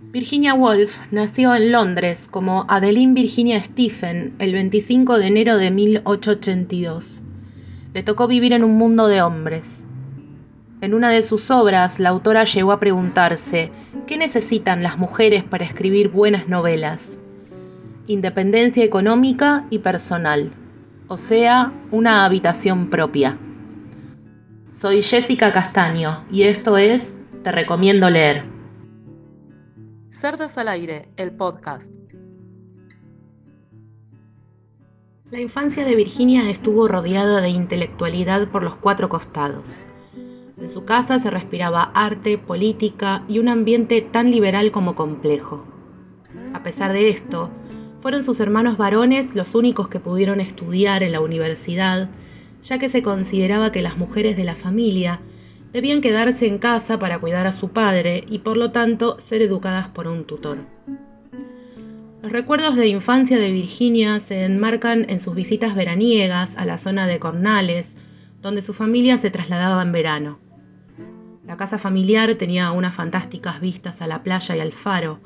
Virginia Woolf nació en Londres como Adeline Virginia Stephen el 25 de enero de 1882. Le tocó vivir en un mundo de hombres. En una de sus obras, la autora llegó a preguntarse, ¿qué necesitan las mujeres para escribir buenas novelas? Independencia económica y personal, o sea, una habitación propia. Soy Jessica Castaño y esto es Te recomiendo leer. Cerdas al aire, el podcast. La infancia de Virginia estuvo rodeada de intelectualidad por los cuatro costados. En su casa se respiraba arte, política y un ambiente tan liberal como complejo. A pesar de esto, fueron sus hermanos varones los únicos que pudieron estudiar en la universidad, ya que se consideraba que las mujeres de la familia debían quedarse en casa para cuidar a su padre y por lo tanto ser educadas por un tutor. Los recuerdos de infancia de Virginia se enmarcan en sus visitas veraniegas a la zona de Cornales, donde su familia se trasladaba en verano. La casa familiar tenía unas fantásticas vistas a la playa y al faro,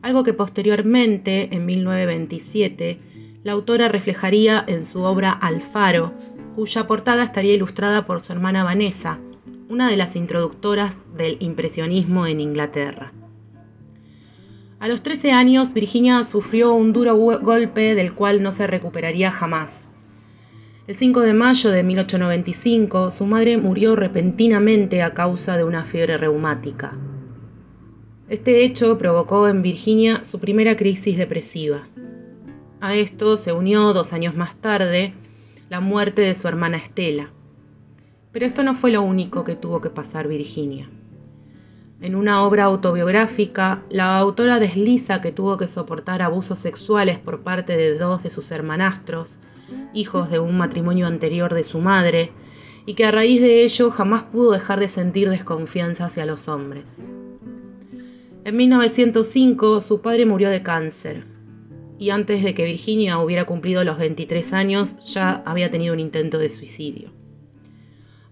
algo que posteriormente, en 1927, la autora reflejaría en su obra Al faro, cuya portada estaría ilustrada por su hermana Vanessa, una de las introductoras del impresionismo en Inglaterra. A los 13 años, Virginia sufrió un duro golpe del cual no se recuperaría jamás. El 5 de mayo de 1895, su madre murió repentinamente a causa de una fiebre reumática. Este hecho provocó en Virginia su primera crisis depresiva. A esto se unió dos años más tarde la muerte de su hermana Estela. Pero esto no fue lo único que tuvo que pasar Virginia. En una obra autobiográfica, la autora desliza que tuvo que soportar abusos sexuales por parte de dos de sus hermanastros, hijos de un matrimonio anterior de su madre, y que a raíz de ello jamás pudo dejar de sentir desconfianza hacia los hombres. En 1905 su padre murió de cáncer, y antes de que Virginia hubiera cumplido los 23 años ya había tenido un intento de suicidio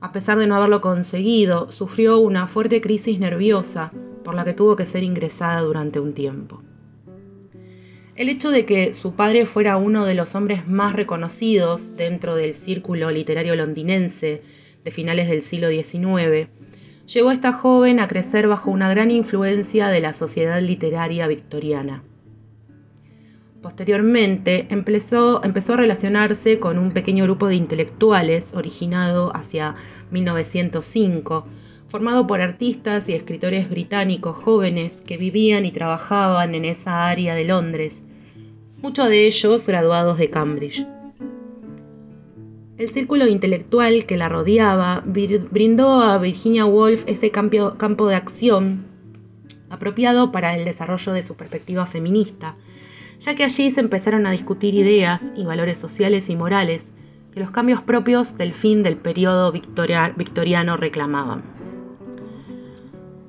a pesar de no haberlo conseguido, sufrió una fuerte crisis nerviosa por la que tuvo que ser ingresada durante un tiempo. El hecho de que su padre fuera uno de los hombres más reconocidos dentro del círculo literario londinense de finales del siglo XIX llevó a esta joven a crecer bajo una gran influencia de la sociedad literaria victoriana. Posteriormente empezó, empezó, a relacionarse con un pequeño grupo de intelectuales originado hacia 1905, formado por artistas y escritores británicos jóvenes que vivían y trabajaban en esa área de Londres, muchos de ellos graduados de Cambridge. El círculo intelectual que la rodeaba brindó a Virginia Woolf ese campo de acción apropiado para el desarrollo de su perspectiva feminista, ya que allí se empezaron a discutir ideas y valores sociales y morales que los cambios propios del fin del periodo victoriano reclamaban.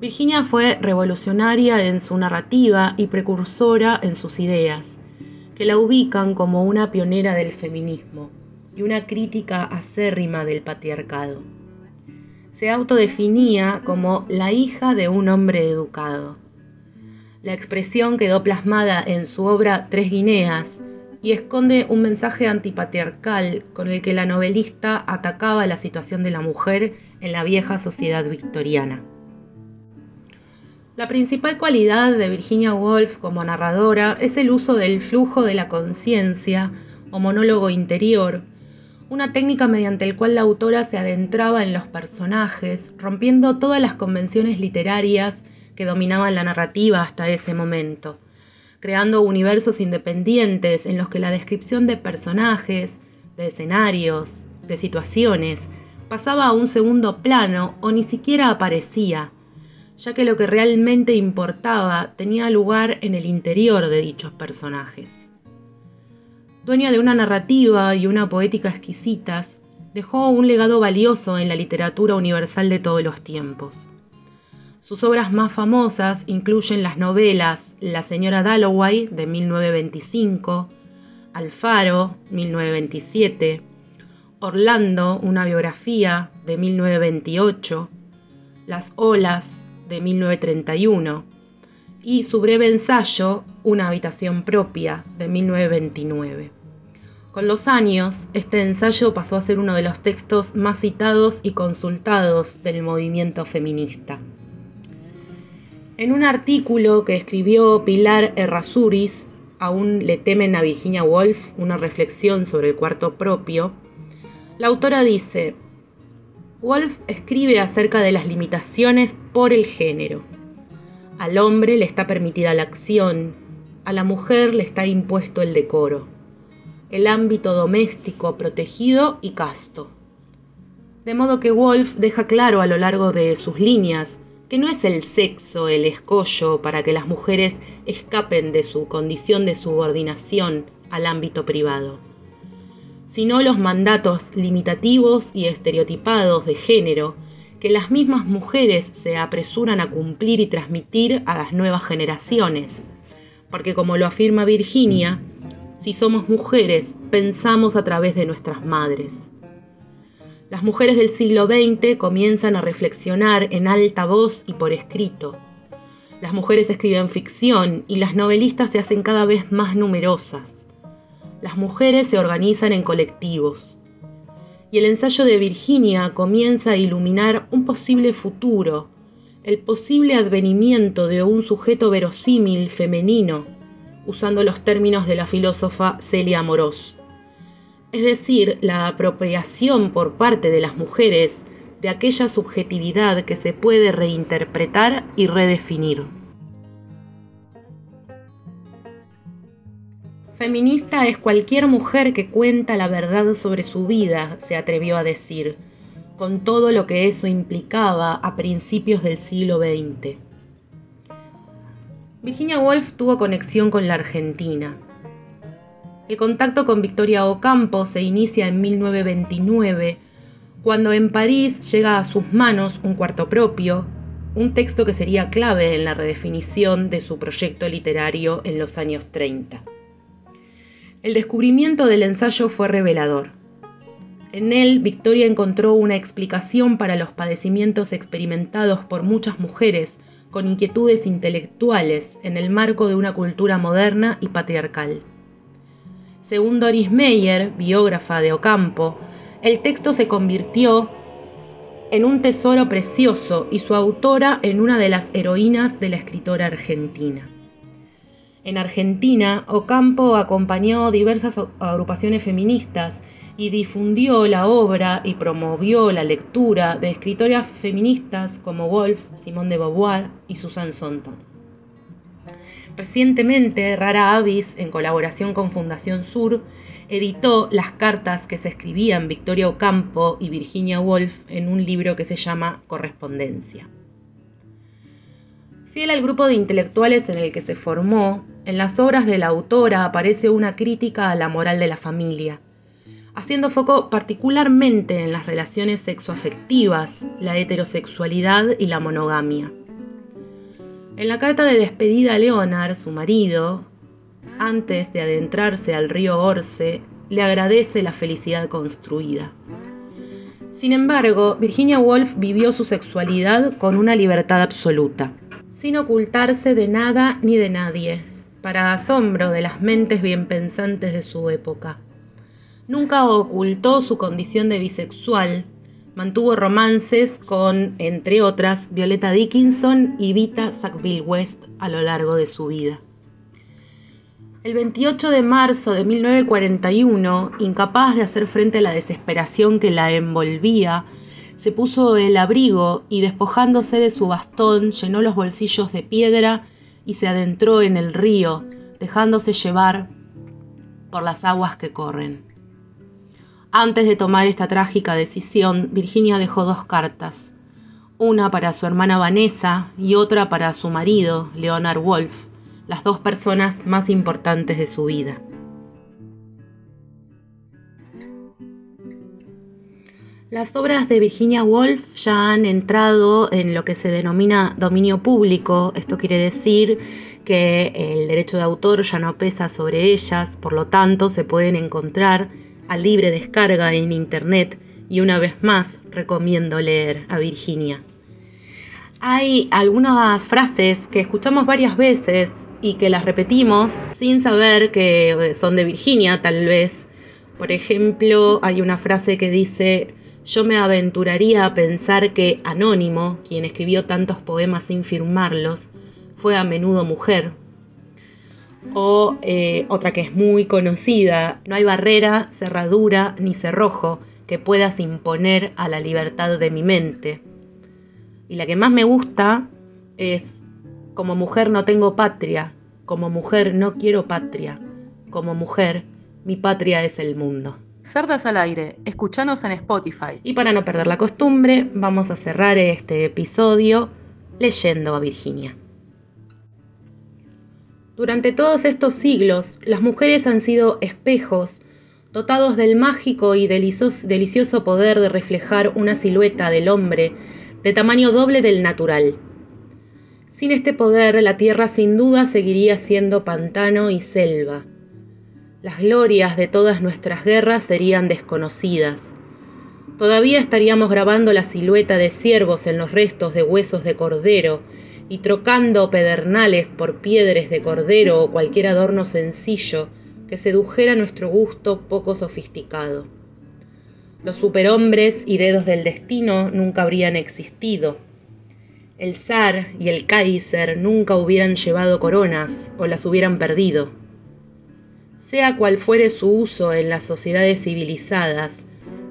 Virginia fue revolucionaria en su narrativa y precursora en sus ideas, que la ubican como una pionera del feminismo y una crítica acérrima del patriarcado. Se autodefinía como la hija de un hombre educado la expresión quedó plasmada en su obra Tres Guineas y esconde un mensaje antipatriarcal con el que la novelista atacaba la situación de la mujer en la vieja sociedad victoriana. La principal cualidad de Virginia Woolf como narradora es el uso del flujo de la conciencia o monólogo interior, una técnica mediante la cual la autora se adentraba en los personajes, rompiendo todas las convenciones literarias que dominaban la narrativa hasta ese momento, creando universos independientes en los que la descripción de personajes, de escenarios, de situaciones, pasaba a un segundo plano o ni siquiera aparecía, ya que lo que realmente importaba tenía lugar en el interior de dichos personajes. Dueña de una narrativa y una poética exquisitas, dejó un legado valioso en la literatura universal de todos los tiempos. Sus obras más famosas incluyen las novelas La señora Dalloway de 1925, Alfaro 1927, Orlando, una biografía de 1928, Las olas de 1931, y su breve ensayo Una habitación propia de 1929. Con los años, este ensayo pasó a ser uno de los textos más citados y consultados del movimiento feminista. En un artículo que escribió Pilar Errázuriz, Aún le temen a Virginia Woolf, una reflexión sobre el cuarto propio, la autora dice, Woolf escribe acerca de las limitaciones por el género. Al hombre le está permitida la acción, a la mujer le está impuesto el decoro el ámbito doméstico protegido y casto. De modo que Wolf deja claro a lo largo de sus líneas que no es el sexo el escollo para que las mujeres escapen de su condición de subordinación al ámbito privado, sino los mandatos limitativos y estereotipados de género que las mismas mujeres se apresuran a cumplir y transmitir a las nuevas generaciones, porque como lo afirma Virginia, si somos mujeres, pensamos a través de nuestras madres. Las mujeres del siglo XX comienzan a reflexionar en alta voz y por escrito. Las mujeres escriben ficción y las novelistas se hacen cada vez más numerosas. Las mujeres se organizan en colectivos. Y el ensayo de Virginia comienza a iluminar un posible futuro, el posible advenimiento de un sujeto verosímil femenino usando los términos de la filósofa Celia Morós. Es decir, la apropiación por parte de las mujeres de aquella subjetividad que se puede reinterpretar y redefinir. Feminista es cualquier mujer que cuenta la verdad sobre su vida, se atrevió a decir, con todo lo que eso implicaba a principios del siglo XX. Virginia Woolf tuvo conexión con la Argentina. El contacto con Victoria Ocampo se inicia en 1929, cuando en París llega a sus manos un cuarto propio, un texto que sería clave en la redefinición de su proyecto literario en los años 30. El descubrimiento del ensayo fue revelador. En él, Victoria encontró una explicación para los padecimientos experimentados por muchas mujeres con inquietudes intelectuales en el marco de una cultura moderna y patriarcal. Según Doris Meyer, biógrafa de Ocampo, el texto se convirtió en un tesoro precioso y su autora en una de las heroínas de la escritora argentina. En Argentina, Ocampo acompañó diversas agrupaciones feministas y difundió la obra y promovió la lectura de escritoras feministas como Wolf, Simone de Beauvoir y Susan Sontag. Recientemente, Rara Avis, en colaboración con Fundación Sur, editó las cartas que se escribían Victoria Ocampo y Virginia Woolf en un libro que se llama Correspondencia. Fiel al grupo de intelectuales en el que se formó, en las obras de la autora aparece una crítica a la moral de la familia, haciendo foco particularmente en las relaciones sexoafectivas, la heterosexualidad y la monogamia. En la carta de despedida a Leonard, su marido, antes de adentrarse al río Orce, le agradece la felicidad construida. Sin embargo, Virginia Woolf vivió su sexualidad con una libertad absoluta, sin ocultarse de nada ni de nadie, para asombro de las mentes bien pensantes de su época. Nunca ocultó su condición de bisexual. Mantuvo romances con, entre otras, Violeta Dickinson y Vita Sackville West a lo largo de su vida. El 28 de marzo de 1941, incapaz de hacer frente a la desesperación que la envolvía, se puso el abrigo y despojándose de su bastón llenó los bolsillos de piedra y se adentró en el río, dejándose llevar por las aguas que corren. Antes de tomar esta trágica decisión, Virginia dejó dos cartas, una para su hermana Vanessa y otra para su marido, Leonard Wolf, las dos personas más importantes de su vida. Las obras de Virginia Woolf ya han entrado en lo que se denomina dominio público, esto quiere decir que el derecho de autor ya no pesa sobre ellas, por lo tanto se pueden encontrar a libre descarga en Internet y una vez más recomiendo leer a Virginia. Hay algunas frases que escuchamos varias veces y que las repetimos sin saber que eh, son de Virginia tal vez. Por ejemplo, hay una frase que dice, yo me aventuraría a pensar que Anónimo, quien escribió tantos poemas sin firmarlos, fue a menudo mujer. O eh, otra que es muy conocida, no hay barrera, cerradura ni cerrojo que puedas imponer a la libertad de mi mente. Y la que más me gusta es, como mujer no tengo patria, como mujer no quiero patria, como mujer mi patria es el mundo. Cerdas al aire, escuchanos en Spotify. Y para no perder la costumbre, vamos a cerrar este episodio leyendo a Virginia. Durante todos estos siglos, las mujeres han sido espejos dotados del mágico y delicioso poder de reflejar una silueta del hombre de tamaño doble del natural. Sin este poder, la tierra sin duda seguiría siendo pantano y selva. Las glorias de todas nuestras guerras serían desconocidas. Todavía estaríamos grabando la silueta de ciervos en los restos de huesos de cordero y trocando pedernales por piedres de cordero o cualquier adorno sencillo que sedujera nuestro gusto poco sofisticado. Los superhombres y dedos del destino nunca habrían existido. El zar y el Kaiser nunca hubieran llevado coronas o las hubieran perdido. Sea cual fuere su uso en las sociedades civilizadas,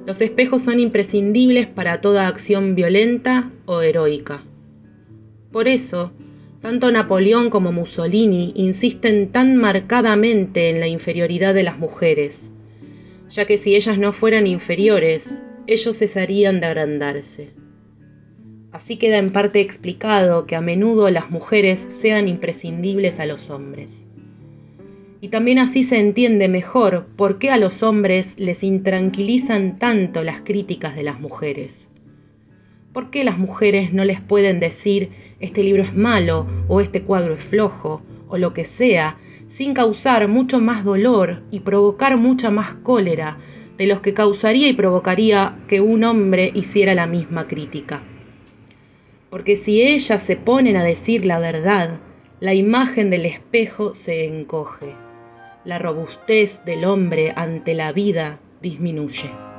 los espejos son imprescindibles para toda acción violenta o heroica. Por eso, tanto Napoleón como Mussolini insisten tan marcadamente en la inferioridad de las mujeres ya que si ellas no fueran inferiores, ellos cesarían de agrandarse. Así queda en parte explicado que a menudo las mujeres sean imprescindibles a los hombres. Y también así se entiende mejor por qué a los hombres les intranquilizan tanto las críticas de las mujeres. ¿Por qué las mujeres no les pueden decir este libro es malo o este cuadro es flojo o lo que sea sin causar mucho más dolor y provocar mucha más cólera de los que causaría y provocaría que un hombre hiciera la misma crítica. Porque si ellas se ponen a decir la verdad, la imagen del espejo se encoge, la robustez del hombre ante la vida disminuye.